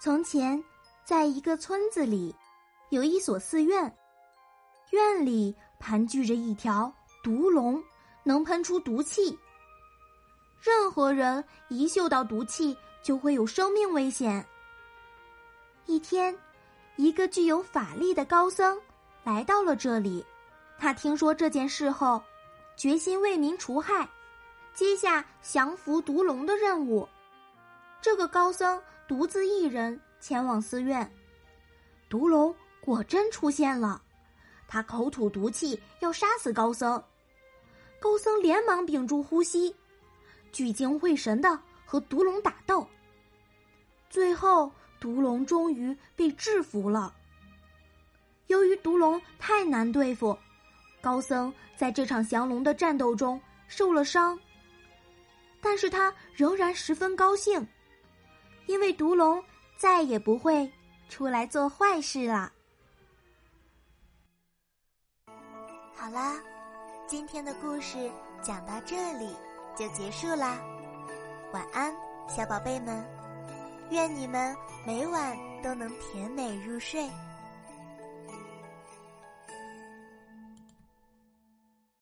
从前，在一个村子里，有一所寺院，院里盘踞着一条毒龙，能喷出毒气。任何人一嗅到毒气，就会有生命危险。一天，一个具有法力的高僧来到了这里，他听说这件事后，决心为民除害，接下降服毒龙的任务。这个高僧。独自一人前往寺院，毒龙果真出现了，他口吐毒气要杀死高僧。高僧连忙屏住呼吸，聚精会神的和毒龙打斗。最后，毒龙终于被制服了。由于毒龙太难对付，高僧在这场降龙的战斗中受了伤，但是他仍然十分高兴。因为毒龙再也不会出来做坏事了。好啦，今天的故事讲到这里就结束啦，晚安，小宝贝们，愿你们每晚都能甜美入睡。